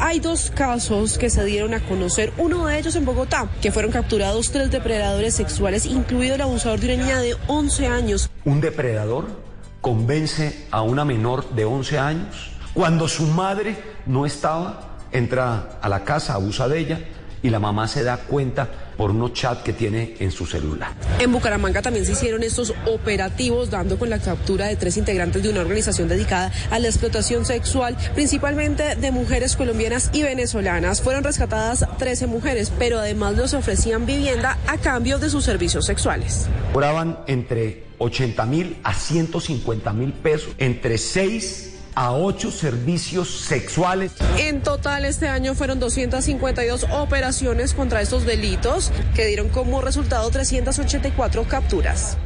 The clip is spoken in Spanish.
Hay dos casos que se dieron a conocer, uno de ellos en Bogotá, que fueron capturados tres depredadores sexuales, incluido el abusador de una niña de 11 años. Un depredador convence a una menor de 11 años cuando su madre no estaba, entra a la casa, abusa de ella y la mamá se da cuenta por unos chats que tiene en su celular. En Bucaramanga también se hicieron estos operativos dando con la captura de tres integrantes de una organización dedicada a la explotación sexual, principalmente de mujeres colombianas y venezolanas. Fueron rescatadas 13 mujeres, pero además les ofrecían vivienda a cambio de sus servicios sexuales. Cobraban entre 80 mil a 150 mil pesos, entre 6 a ocho servicios sexuales. En total este año fueron 252 operaciones contra estos delitos que dieron como resultado 384 capturas.